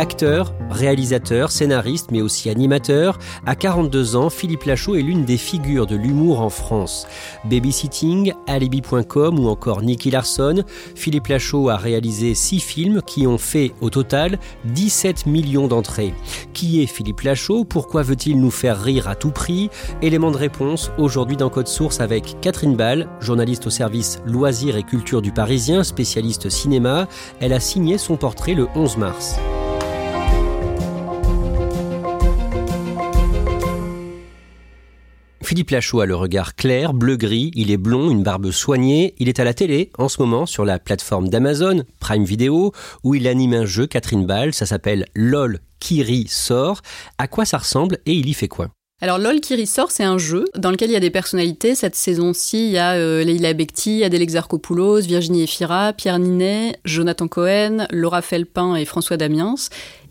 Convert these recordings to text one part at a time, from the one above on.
Acteur, réalisateur, scénariste, mais aussi animateur, à 42 ans, Philippe Lachaud est l'une des figures de l'humour en France. Babysitting, Alibi.com ou encore Nicky Larson, Philippe Lachaud a réalisé six films qui ont fait au total 17 millions d'entrées. Qui est Philippe Lachaud? Pourquoi veut-il nous faire rire à tout prix? Élément de réponse aujourd'hui dans Code Source avec Catherine Ball, journaliste au service Loisirs et Culture du Parisien, spécialiste cinéma. Elle a signé son portrait le 11 mars. Philippe Lachaud a le regard clair, bleu-gris, il est blond, une barbe soignée, il est à la télé en ce moment sur la plateforme d'Amazon, Prime Video, où il anime un jeu, Catherine Ball, ça s'appelle LOL Kiri sort. À quoi ça ressemble et il y fait quoi? Alors LOL qui ressort, c'est un jeu dans lequel il y a des personnalités. Cette saison-ci, il y a euh, Leila Bekti, Adèle Exarchopoulos, Virginie Efira, Pierre Ninet, Jonathan Cohen, Laura Felpin et François Damiens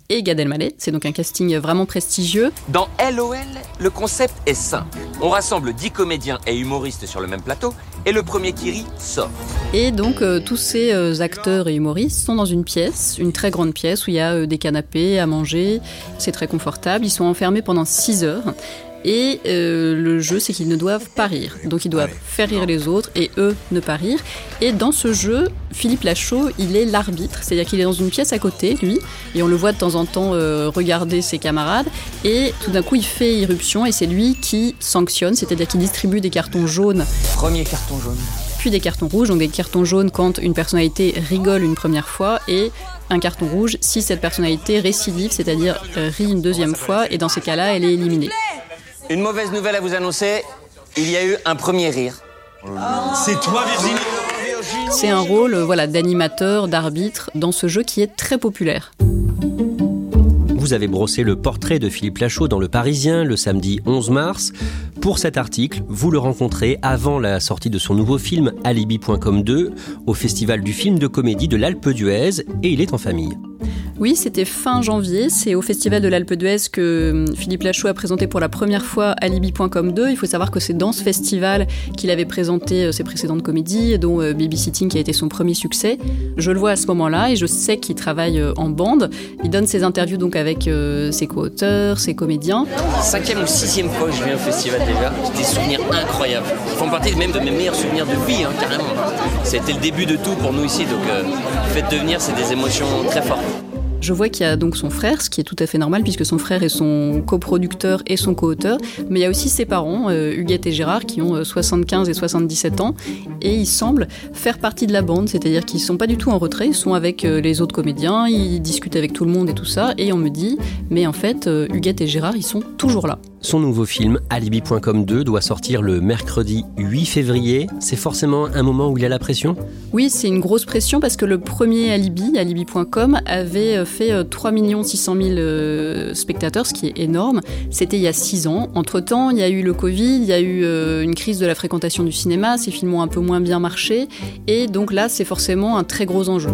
et Gad Elmaleh. C'est donc un casting vraiment prestigieux. Dans LOL, le concept est simple. On rassemble 10 comédiens et humoristes sur le même plateau et le premier qui rit sort. Et donc euh, tous ces euh, acteurs et humoristes sont dans une pièce, une très grande pièce où il y a euh, des canapés à manger, c'est très confortable, ils sont enfermés pendant 6 heures. Et euh, le jeu, c'est qu'ils ne doivent pas rire. Donc ils doivent faire rire les autres et eux ne pas rire. Et dans ce jeu, Philippe Lachaud, il est l'arbitre. C'est-à-dire qu'il est dans une pièce à côté, lui, et on le voit de temps en temps euh, regarder ses camarades. Et tout d'un coup, il fait irruption et c'est lui qui sanctionne, c'est-à-dire qu'il distribue des cartons jaunes. Premier carton jaune. Puis des cartons rouges, donc des cartons jaunes quand une personnalité rigole une première fois et un carton rouge si cette personnalité récidive, c'est-à-dire euh, rit une deuxième fois, et dans ces cas-là, elle est éliminée. Une mauvaise nouvelle à vous annoncer, il y a eu un premier rire. C'est toi, Virginie C'est un rôle euh, voilà, d'animateur, d'arbitre dans ce jeu qui est très populaire. Vous avez brossé le portrait de Philippe Lachaud dans Le Parisien le samedi 11 mars. Pour cet article, vous le rencontrez avant la sortie de son nouveau film Alibi.com 2 au Festival du film de comédie de l'Alpe d'Huez et il est en famille. Oui, c'était fin janvier. C'est au Festival de l'Alpe d'Huez que hum, Philippe Lachaud a présenté pour la première fois Alibi.com 2. Il faut savoir que c'est dans ce festival qu'il avait présenté euh, ses précédentes comédies, dont euh, Babysitting qui a été son premier succès. Je le vois à ce moment-là et je sais qu'il travaille euh, en bande. Il donne ses interviews donc avec ses co-auteurs, ses comédiens. Cinquième ou sixième fois que je viens au festival déjà, des souvenirs incroyables. Ils font partie même de mes meilleurs souvenirs de vie, hein, carrément. C'était le début de tout pour nous ici, donc euh, le fait de venir, c'est des émotions très fortes. Je vois qu'il y a donc son frère, ce qui est tout à fait normal puisque son frère est son coproducteur et son co-auteur, mais il y a aussi ses parents, euh, Huguette et Gérard, qui ont euh, 75 et 77 ans, et ils semblent faire partie de la bande, c'est-à-dire qu'ils sont pas du tout en retrait, ils sont avec euh, les autres comédiens, ils discutent avec tout le monde et tout ça, et on me dit, mais en fait, euh, Huguette et Gérard, ils sont toujours là. Son nouveau film, Alibi.com 2, doit sortir le mercredi 8 février. C'est forcément un moment où il a la pression? Oui, c'est une grosse pression parce que le premier Alibi, Alibi.com, avait euh, fait euh, 3 600 000 euh, spectateurs, ce qui est énorme. C'était il y a 6 ans. Entre-temps, il y a eu le Covid, il y a eu euh, une crise de la fréquentation du cinéma, ces films ont un peu moins bien marché. Et donc là, c'est forcément un très gros enjeu.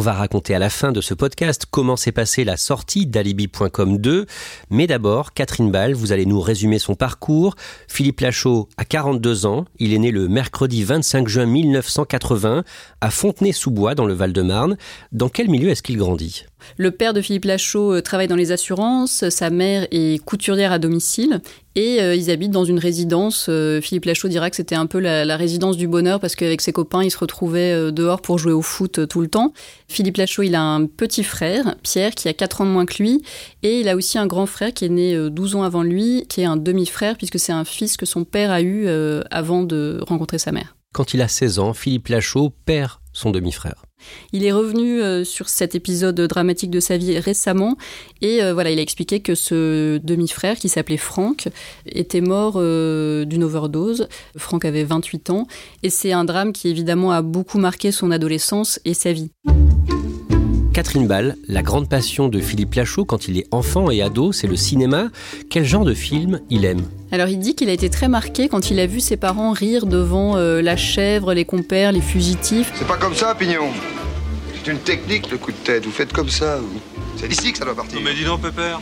On va raconter à la fin de ce podcast comment s'est passée la sortie d'Alibi.com 2. Mais d'abord, Catherine Ball, vous allez nous résumer son parcours. Philippe Lachaud a 42 ans. Il est né le mercredi 25 juin 1980 à Fontenay-sous-Bois dans le Val-de-Marne. Dans quel milieu est-ce qu'il grandit? Le père de Philippe Lachaud euh, travaille dans les assurances, sa mère est couturière à domicile et euh, ils habitent dans une résidence. Euh, Philippe Lachaud dira que c'était un peu la, résidence du bonheur parce qu'avec ses copains, il se retrouvait euh, dehors pour jouer au foot tout le temps. Philippe Lachaud, il a un petit frère, Pierre, qui a 4 ans de moins que lui et il a aussi un grand frère qui est né euh, 12 ans avant lui, qui est un demi-frère puisque c'est un fils que son père a eu avant de rencontrer sa mère. Quand il a 16 ans, Philippe Lachaud perd son demi-frère. Il est revenu euh, sur cet épisode dramatique de sa vie récemment et euh, voilà, il a expliqué que ce demi-frère qui s'appelait Franck était mort euh, d'une overdose. Franck avait 28 ans et c'est un drame qui évidemment a beaucoup marqué son adolescence et sa vie. Catherine Ball, la grande passion de Philippe Lachaud quand il est enfant et ado, c'est le cinéma. Quel genre de film il aime? Alors il dit qu'il a été très marqué quand il a vu ses parents rire devant la chèvre, les compères, les fugitifs. C'est pas comme ça, Pignon. C'est une technique, le coup de tête. Vous faites comme ça. C'est ici que ça doit partir. Non mais dis donc, Pépère.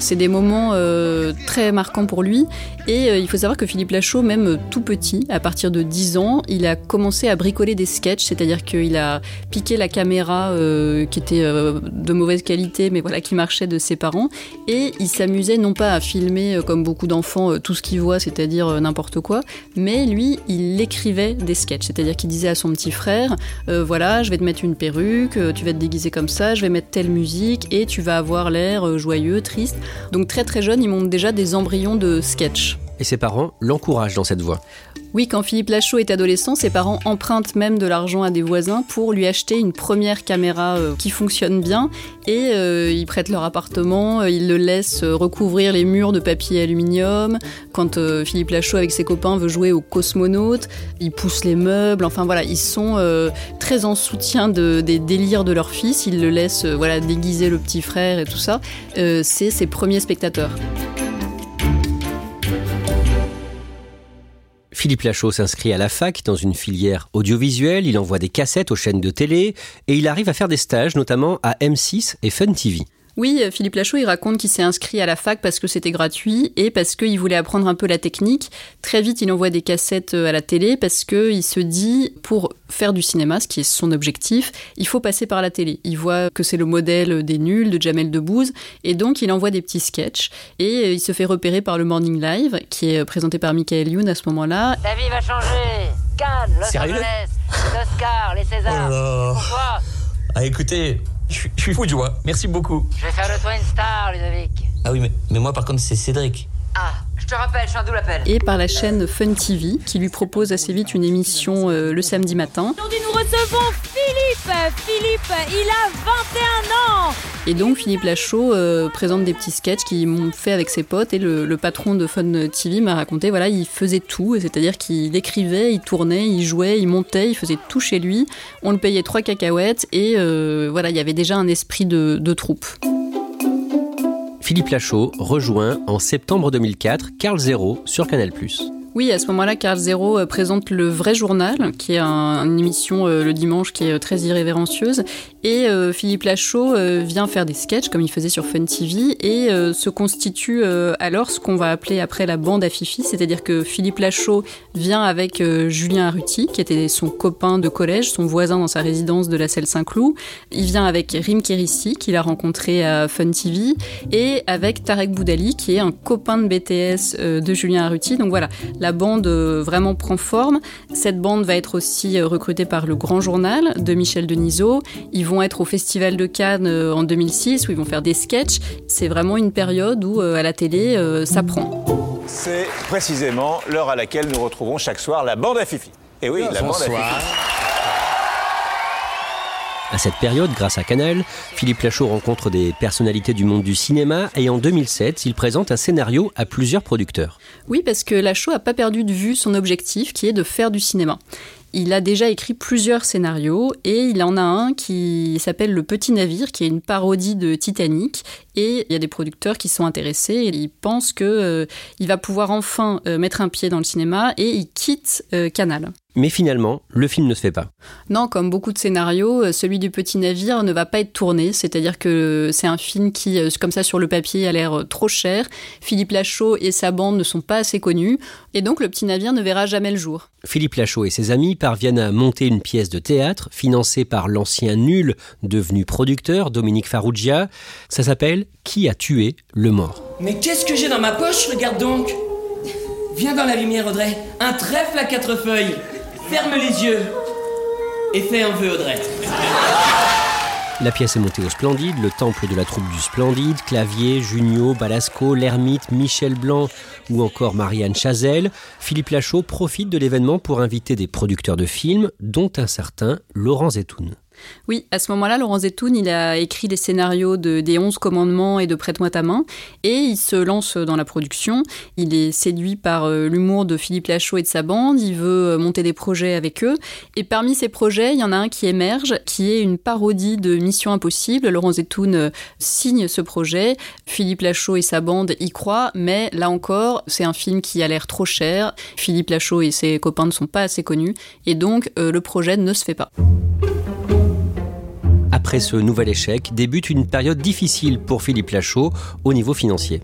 C'est des moments euh, très marquants pour lui. Et euh, il faut savoir que Philippe Lachaud, même euh, tout petit, à partir de 10 ans, il a commencé à bricoler des sketchs, c'est-à-dire qu'il a piqué la caméra qui était de mauvaise qualité, mais voilà, qui marchait de ses parents. Et il s'amusait non pas à filmer, comme beaucoup d'enfants, tout ce qu'il voit, c'est-à-dire n'importe quoi, mais lui, il écrivait des sketchs, c'est-à-dire qu'il disait à son petit frère, voilà, je vais te mettre une perruque, tu vas te déguiser comme ça, je vais mettre telle musique, et tu vas avoir l'air joyeux, triste. Donc très très jeune, il monte déjà des embryons de sketch. Et ses parents l'encouragent dans cette voie. Oui, quand Philippe Lachaud est adolescent, ses parents empruntent même de l'argent à des voisins pour lui acheter une première caméra euh, qui fonctionne bien et euh, ils prêtent leur appartement, euh, ils le laissent recouvrir les murs de papier aluminium. Quand Philippe Lachaud avec ses copains veut jouer au cosmonaute, ils poussent les meubles. Enfin voilà, ils sont très en soutien des délires de leur fils. Ils le laissent voilà déguiser le petit frère et tout ça. C'est ses premiers spectateurs. Philippe Lachaud s'inscrit à la fac dans une filière audiovisuelle, il envoie des cassettes aux chaînes de télé et il arrive à faire des stages notamment à M6 et Fun TV. Oui, euh, Philippe Lachaud, il raconte qu'il s'est inscrit à la fac parce que c'était gratuit et parce qu'il voulait apprendre un peu la technique. Très vite, il envoie des cassettes euh, à la télé parce qu'il se dit, pour faire du cinéma, ce qui est son objectif, il faut passer par la télé. Il voit que c'est le modèle des nuls, de Jamel Debbouze, et donc il envoie des petits sketchs et euh, il se fait repérer par le Morning Live, qui est présenté par Michael Youn à ce moment-là. Ta vie va changer Cannes, Los Angeles, les Oscars, les Césars. Oh Pourquoi? Ah écoutez, je suis fou de joie. Merci beaucoup. Je vais faire de toi une star, Ludovic. Ah oui, mais, mais moi par contre, c'est Cédric. Ah, je te rappelle, je suis un double appel. Et par la chaîne Fun TV, qui lui propose assez vite une émission euh, le samedi matin. Aujourd'hui, nous recevons Philippe. Philippe, il a 21 ans. Et donc, Philippe Lachaud euh, présente des petits sketchs qu'il m'ont fait avec ses potes. Et le, patron de Fun TV m'a raconté, voilà, il faisait tout. C'est-à-dire qu'il écrivait, il tournait, il jouait, il montait, il faisait tout chez lui. On le payait trois cacahuètes. Et euh, voilà, il y avait déjà un esprit de, de troupe. Philippe Lachaud rejoint en septembre 2004 Carl Zero sur Canal+. Oui, à ce moment-là, Carl Zero euh, présente le vrai journal, qui est une émission euh, le dimanche qui est euh, très irrévérencieuse. Et Philippe Lachaud vient faire des sketchs comme il faisait sur Fun TV et se constitue alors ce qu'on va appeler après la bande à Fifi, c'est-à-dire que Philippe Lachaud vient avec Julien Arruti, qui était son copain de collège, son voisin dans sa résidence de la Selle Saint-Cloud. Il vient avec Rim Kérissi, qu'il a rencontré à Fun TV, et avec Tarek Boudali, qui est un copain de BTS de Julien Arruti. Donc voilà, la bande euh, vraiment prend forme. Cette bande va être aussi euh, recrutée par le Grand Journal de Michel Denisot. Vont être au Festival de Cannes euh, en 2006 où ils vont faire des sketchs. C'est vraiment une période où à la télé, ça prend. C'est précisément l'heure à laquelle nous retrouvons chaque soir la bande à Fifi. Et oui, la bande à Fifi. À cette période, grâce à Canal, Philippe Lachaud rencontre des personnalités du monde du cinéma et en 2007, il présente un scénario à plusieurs producteurs. Oui, parce que Lachaud n'a pas perdu de vue son objectif qui est de faire du cinéma. Il a déjà écrit plusieurs scénarios et il en a un qui s'appelle Le Petit Navire, qui est une parodie de Titanic. Et il y a des producteurs qui sont intéressés et ils pensent qu'il euh, va pouvoir enfin euh, mettre un pied dans le cinéma et il quitte euh, Canal. Mais finalement, le film ne se fait pas. Non, comme beaucoup de scénarios, euh, celui du petit navire ne va pas être tourné. C'est-à-dire que c'est un film qui, euh, comme ça sur le papier, a l'air euh, trop cher. Philippe Lachaud et sa bande ne sont pas assez connus. Et donc le petit navire ne verra jamais le jour. Philippe Lachaud et ses amis parviennent à monter une pièce de théâtre financée par l'ancien nul devenu producteur, Dominique Farrugia. Ça s'appelle Qui a tué le mort? Mais qu'est-ce que j'ai dans ma poche? Regarde donc Viens dans la lumière, Audrey. Un trèfle à quatre feuilles. Ferme les yeux et fais un vœu, Audrey. La pièce est montée au Splendide, le temple de la troupe du Splendide, Clavier, Junio, Balasco, l'ermite, Michel Blanc ou encore Marianne Chazelle. Philippe Lachaud profite de l'événement pour inviter des producteurs de films, dont un certain Laurent Zetoun. Oui, à ce moment-là, Laurent Zetoun, il a écrit les scénarios de, des Onze commandements et de Prête-moi ta main, et il se lance dans la production. Il est séduit par euh, l'humour de Philippe Lachaud et de sa bande, il veut euh, monter des projets avec eux, et parmi ces projets, il y en a un qui émerge, qui est une parodie de Mission Impossible. Laurent Zetoun euh, signe ce projet, Philippe Lachaud et sa bande y croient, mais là encore, c'est un film qui a l'air trop cher, Philippe Lachaud et ses copains ne sont pas assez connus, et donc le projet ne se fait pas. Après ce nouvel échec, débute une période difficile pour Philippe Lachaud au niveau financier.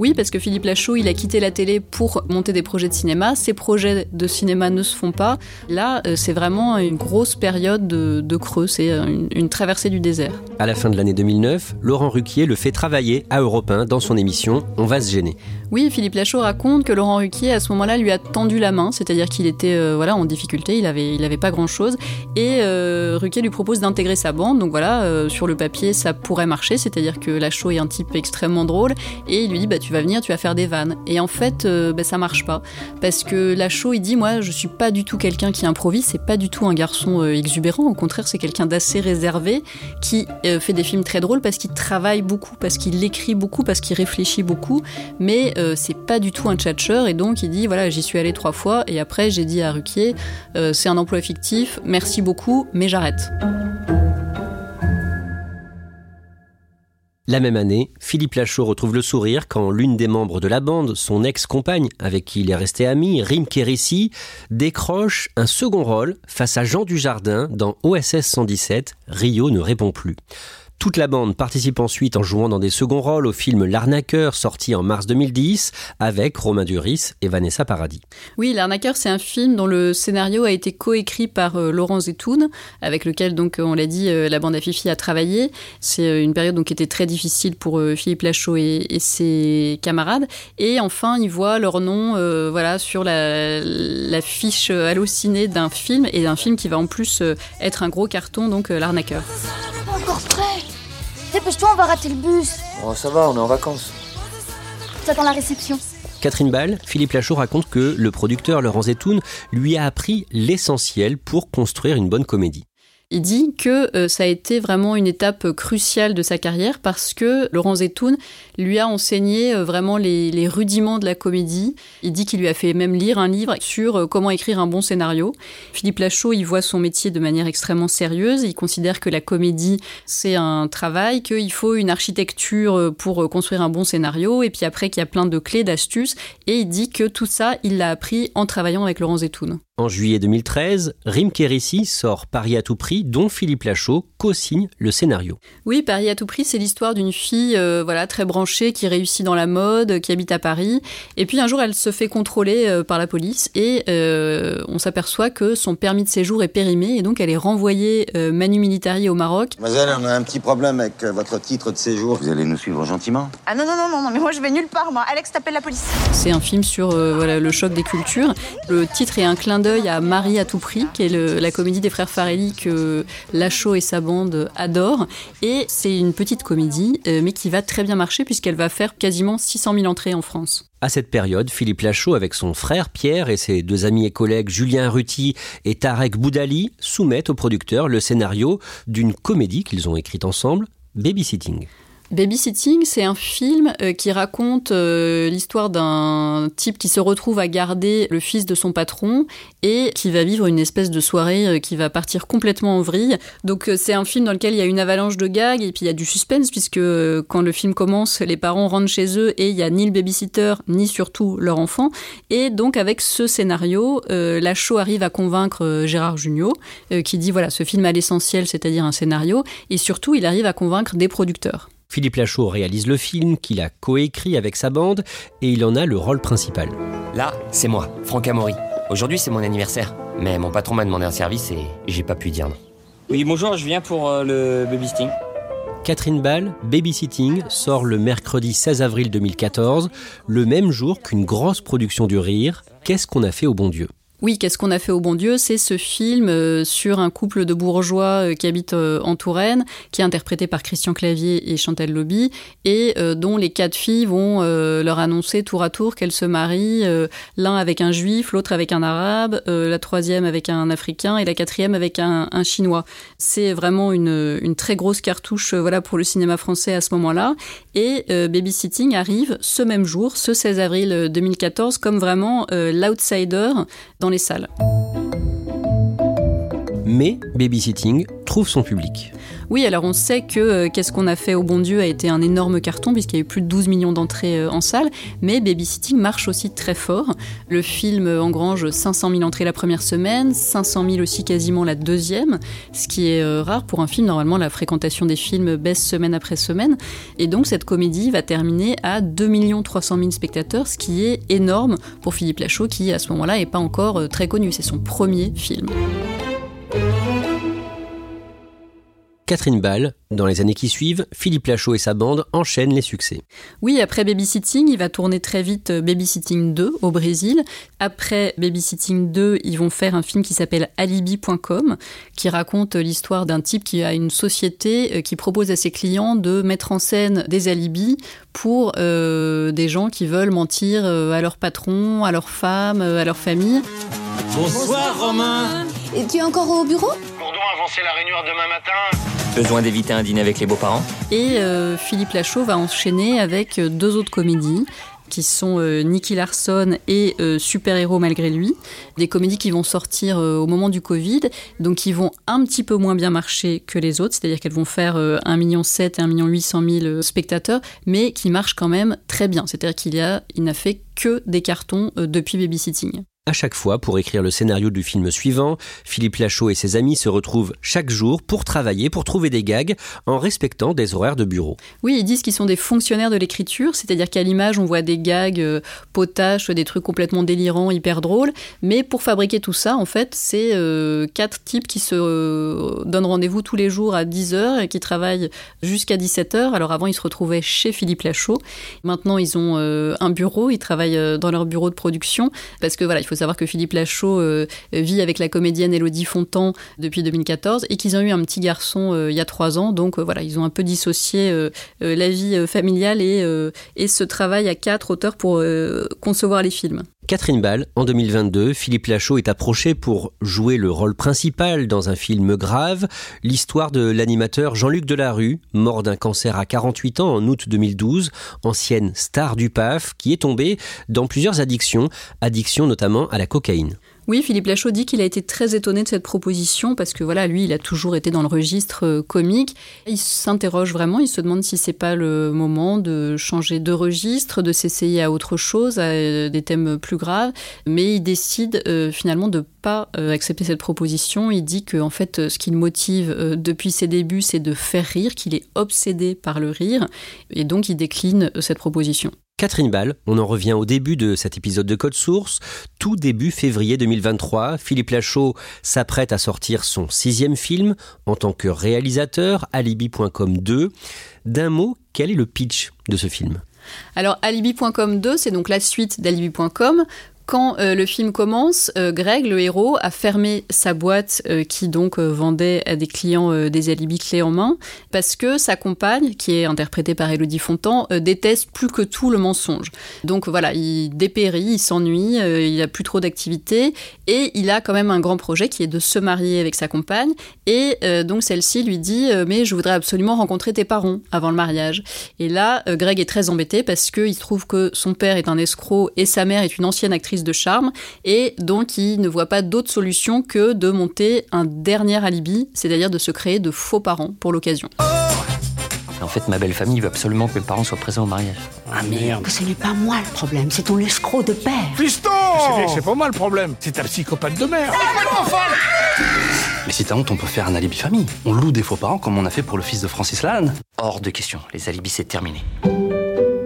Oui, parce que Philippe Lachaud, il a quitté la télé pour monter des projets de cinéma. Ces projets de cinéma ne se font pas. Là, euh, c'est vraiment une grosse période de, creux. C'est euh, une, une, traversée du désert. À la fin de l'année 2009, Laurent Ruquier le fait travailler à Europe 1 dans son émission On va se gêner. Oui, Philippe Lachaud raconte que Laurent Ruquier, à ce moment-là, lui a tendu la main, c'est-à-dire qu'il était euh, voilà en difficulté, il avait, il avait pas grand-chose, et euh, Ruquier lui propose d'intégrer sa bande. Donc voilà, euh, sur le papier, ça pourrait marcher, c'est-à-dire que Lachaud est un type extrêmement drôle, et il lui dit bah tu vas venir, tu vas faire des vannes. Et en fait, bah, ça marche pas, parce que Lachaud il dit moi je suis pas du tout quelqu'un qui improvise, c'est pas du tout un garçon exubérant, au contraire c'est quelqu'un d'assez réservé qui fait des films très drôles parce qu'il travaille beaucoup, parce qu'il écrit beaucoup, parce qu'il réfléchit beaucoup, mais euh, c'est pas du tout un tchatcheur. Et donc il dit voilà j'y suis allé trois fois. Et après j'ai dit à Ruquier euh, c'est un emploi fictif, merci beaucoup mais j'arrête. La même année, Philippe Lachaud retrouve le sourire quand l'une des membres de la bande, son ex-compagne avec qui il est resté ami, Rim Kérissi, décroche un second rôle face à Jean Dujardin dans OSS 117, Rio ne répond plus. Toute la bande participe ensuite en jouant dans des seconds rôles au film L'arnaqueur sorti en mars 2010 avec Romain Duris et Vanessa Paradis. Oui, L'arnaqueur c'est un film dont le scénario a été coécrit par euh, Laurent Zetoun avec lequel donc on l'a dit euh, la bande à Fifi a travaillé. C'est euh, une période donc qui était très difficile pour Philippe Lachaud et, ses camarades et enfin ils voient leur nom voilà sur la, la fiche hallucinée d'un film et d'un film qui va en plus être un gros carton donc L'arnaqueur. Encore prêt Dépêche-toi, on va rater le bus. Oh, ça va, on est en vacances. J'attends la réception. Catherine Ball, Philippe Lachaud raconte que le producteur Laurent Zetoun lui a appris l'essentiel pour construire une bonne comédie. Il dit que euh, ça a été vraiment une étape cruciale de sa carrière parce que Laurent Zetoun lui a enseigné euh, vraiment les, rudiments de la comédie. Il dit qu'il lui a fait même lire un livre sur euh, comment écrire un bon scénario. Philippe Lachaud, il voit son métier de manière extrêmement sérieuse. Il considère que la comédie, c'est un travail, qu'il faut une architecture pour construire un bon scénario et puis après qu'il y a plein de clés, d'astuces. Et il dit que tout ça, il l'a appris en travaillant avec Laurent Zetoun. En juillet 2013, Rim Kérissi sort Paris à tout prix, dont Philippe Lachaud co-signe le scénario. Oui, Paris à tout prix, c'est l'histoire d'une fille euh, voilà, très branchée qui réussit dans la mode, qui habite à Paris. Et puis un jour, elle se fait contrôler euh, par la police et euh, on s'aperçoit que son permis de séjour est périmé et donc elle est renvoyée manu militari au Maroc. Mademoiselle, on a un petit problème avec votre titre de séjour. Vous allez nous suivre gentiment Ah non, non, non, non, mais moi je vais nulle part, moi. Alex, t'appelles la police. C'est un film sur voilà, le choc des cultures. Le titre est un clin d'œil à Marie à tout prix, qui est la comédie des frères Farelli que Lachaud et sa bande adorent. Et c'est une petite comédie, euh, mais qui va très bien marcher puisqu'elle va faire quasiment 600 000 entrées en France. À cette période, Philippe Lachaud, avec son frère Pierre et ses deux amis et collègues Julien Ruti et Tarek Boudali, soumettent au producteur le scénario d'une comédie qu'ils ont écrite ensemble, Babysitting. Babysitting, c'est un film euh, qui raconte euh, l'histoire d'un type qui se retrouve à garder le fils de son patron et qui va vivre une espèce de soirée euh, qui va partir complètement en vrille. Donc c'est un film dans lequel il y a une avalanche de gags et puis il y a du suspense puisque quand le film commence, les parents rentrent chez eux et il y a ni le babysitter ni surtout leur enfant. Et donc avec ce scénario, la show arrive à convaincre Gérard Jugnot qui dit voilà ce film a l'essentiel, c'est-à-dire un scénario, et surtout il arrive à convaincre des producteurs. Philippe Lachaud réalise le film qu'il a coécrit avec sa bande et il en a le rôle principal. Là, c'est moi, Franck Amaury. Aujourd'hui, c'est mon anniversaire. Mais mon patron m'a demandé un service et j'ai pas pu dire non. Oui, bonjour, je viens pour euh, le babysitting. Catherine Ball, Babysitting, sort le mercredi 16 avril 2014, le même jour qu'une grosse production du rire, Qu'est-ce qu'on a fait au bon Dieu? Oui, qu'est-ce qu'on a fait au bon Dieu? C'est ce film euh, sur un couple de bourgeois euh, qui habitent euh, en Touraine, qui est interprété par Christian Clavier et Chantal Lobby, et dont les quatre filles vont leur annoncer tour à tour qu'elles se marient, l'un avec un juif, l'autre avec un arabe, la troisième avec un africain et la quatrième avec un, chinois. C'est vraiment une, très grosse cartouche voilà, pour le cinéma français à ce moment-là. Et Babysitting arrive ce même jour, ce 16 avril 2014, comme vraiment l'outsider dans les salles. Mais Babysitting trouve son public. Oui, alors on sait que euh, Qu'est-ce qu'on a fait au bon Dieu a été un énorme carton puisqu'il y a eu plus de 12 millions d'entrées euh, en salle, mais Babysitting marche aussi très fort. Le film euh, engrange 500 000 entrées la première semaine, 500 000 aussi quasiment la deuxième, ce qui est rare pour un film. Normalement, la fréquentation des films baisse semaine après semaine. Et donc cette comédie va terminer à 2 300 000 spectateurs, ce qui est énorme pour Philippe Lachaud qui à ce moment-là n'est pas encore très connu. C'est son premier film. Catherine Ball. Dans les années qui suivent, Philippe Lachaud et sa bande enchaînent les succès. Oui, après Babysitting, il va tourner très vite euh, Babysitting 2 au Brésil. Après Babysitting 2, ils vont faire un film qui s'appelle Alibi.com, qui raconte l'histoire d'un type qui a une société euh, qui propose à ses clients de mettre en scène des alibis pour euh, des gens qui veulent mentir à leur patron, à leur femme, à leur famille. Bonsoir Romain Et tu es encore au bureau? Bourdon avancer la réunion demain matin Besoin d'éviter un dîner avec les beaux-parents? Et euh, Philippe Lachaud va enchaîner avec euh, deux autres comédies qui sont euh, Nicky Larson et Super Héros malgré lui, des comédies qui vont sortir au moment du Covid, donc qui vont un petit peu moins bien marcher que les autres, c'est-à-dire qu'elles vont faire 1,7 million et 1 800 000 spectateurs, mais qui marchent quand même très bien, c'est-à-dire qu'il a, il n'a fait que des cartons depuis Babysitting. À chaque fois, pour écrire le scénario du film suivant, Philippe Lachaud et ses amis se retrouvent chaque jour pour travailler, pour trouver des gags, en respectant des horaires de bureau. Oui, ils disent qu'ils sont des fonctionnaires de l'écriture, c'est-à-dire qu'à l'image, on voit des gags euh, potaches, des trucs complètement délirants, hyper drôles, mais pour fabriquer tout ça, en fait, c'est euh, quatre types qui se euh, donnent rendez-vous tous les jours à 10h et qui travaillent jusqu'à 17h. Alors avant, ils se retrouvaient chez Philippe Lachaud. Maintenant, ils ont un bureau, ils travaillent dans leur bureau de production, parce que voilà, il faut savoir que Philippe Lachaud euh, vit avec la comédienne Elodie Fontan depuis 2014 et qu'ils ont eu un petit garçon euh, il y a trois ans. Donc euh, voilà, ils ont un peu dissocié la vie familiale et, et ce travail à quatre auteurs pour concevoir les films. Catherine Ball, en 2022, Philippe Lachaud est approché pour jouer le rôle principal dans un film grave, l'histoire de l'animateur Jean-Luc Delarue, mort d'un cancer à 48 ans en août 2012, ancienne star du PAF, qui est tombé dans plusieurs addictions, addictions notamment à la cocaïne. Oui, Philippe Lachaud dit qu'il a été très étonné de cette proposition parce que voilà, lui, il a toujours été dans le registre euh, comique. Il s'interroge vraiment, il se demande si c'est pas le moment de changer de registre, de s'essayer à autre chose, à euh, des thèmes plus graves. Mais il décide euh, finalement de pas accepter cette proposition. Il dit que en fait, ce qui le motive depuis ses débuts, c'est de faire rire, qu'il est obsédé par le rire, et donc il décline cette proposition. Catherine Ball, on en revient au début de cet épisode de Code Source. Tout début février 2023, Philippe Lachaud s'apprête à sortir son sixième film en tant que réalisateur, Alibi.com 2. D'un mot, quel est le pitch de ce film? Alors, Alibi.com 2, c'est donc la suite d'Alibi.com quand euh, le film commence, euh, Greg, le héros, a fermé sa boîte euh, qui donc vendait à des clients des alibis clés en main parce que sa compagne, qui est interprétée par Elodie Fontan, déteste plus que tout le mensonge. Donc voilà, il dépérit, il s'ennuie, il a plus trop d'activités et il a quand même un grand projet qui est de se marier avec sa compagne et donc celle-ci lui dit mais je voudrais absolument rencontrer tes parents avant le mariage. Et là, Greg est très embêté parce qu'il trouve que son père est un escroc et sa mère est une ancienne actrice de charme et donc il ne voit pas d'autre solution que de monter un dernier alibi, c'est-à-dire de se créer de faux parents pour l'occasion. En fait, ma belle famille veut absolument que mes parents soient présents au mariage. Ah merde. Ce n'est pas moi le problème, c'est ton escroc de père. Fiston C'est pas moi le problème, c'est ta psychopathe de mère. Mais si t'as honte, on peut faire un alibi famille. On loue des faux parents comme on a fait pour le fils de Francis Lalanne. Hors de question, les alibis c'est terminé.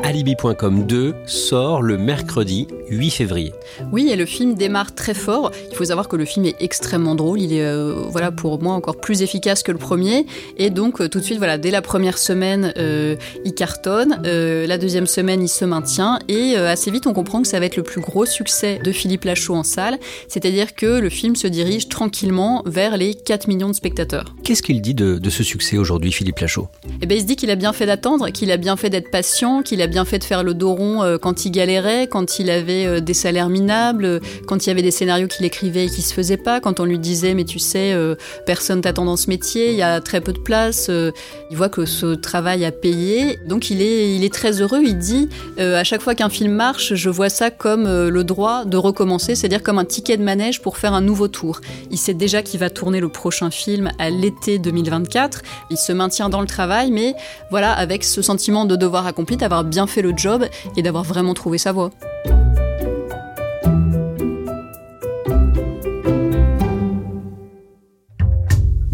Alibi.com 2 sort le mercredi 8 février. Oui, et le film démarre très fort. Il faut savoir que le film est extrêmement drôle. Il est, euh, voilà, pour moi, encore plus efficace que le premier. Et donc, euh, tout de suite, voilà, dès la première semaine, euh, il cartonne. la deuxième semaine, il se maintient. Et assez vite, on comprend que ça va être le plus gros succès de Philippe Lachaud en salle. C'est-à-dire que le film se dirige tranquillement vers les 4 millions de spectateurs. Qu'est-ce qu'il dit de, ce succès aujourd'hui, Philippe Lachaud? Eh bien, il se dit qu'il a bien fait d'attendre, qu'il a bien fait d'être patient, qu'il a bien fait de faire le dos rond quand il galérait, quand il avait des salaires minables, quand il y avait des scénarios qu'il écrivait et qui se faisaient pas, quand on lui disait mais tu sais, euh, personne t'attend dans ce métier, il y a très peu de place, euh, il voit que ce travail a payé, donc il est, il est très heureux, il dit euh, à chaque fois qu'un film marche, je vois ça comme le droit de recommencer, c'est-à-dire comme un ticket de manège pour faire un nouveau tour. Il sait déjà qu'il va tourner le prochain film à l'été 2024, il se maintient dans le travail, mais voilà, avec ce sentiment de devoir accompli, d'avoir bien fait le job et d'avoir vraiment trouvé sa voie.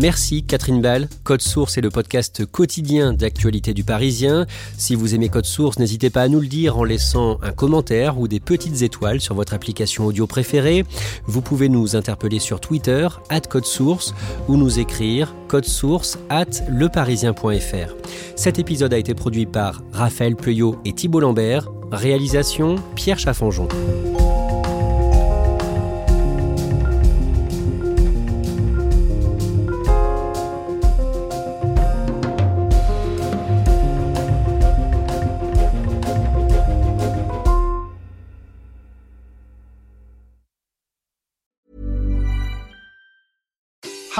Merci Catherine Ball. Code Source est le podcast quotidien d'actualité du Parisien. Si vous aimez Code Source, n'hésitez pas à nous le dire en laissant un commentaire ou des petites étoiles sur votre application audio préférée. Vous pouvez nous interpeller sur Twitter, at Code Source, ou nous écrire code source at leparisien.fr. Cet épisode a été produit par Raphaël Peuillot et Thibault Lambert. Réalisation Pierre Chaffanjon.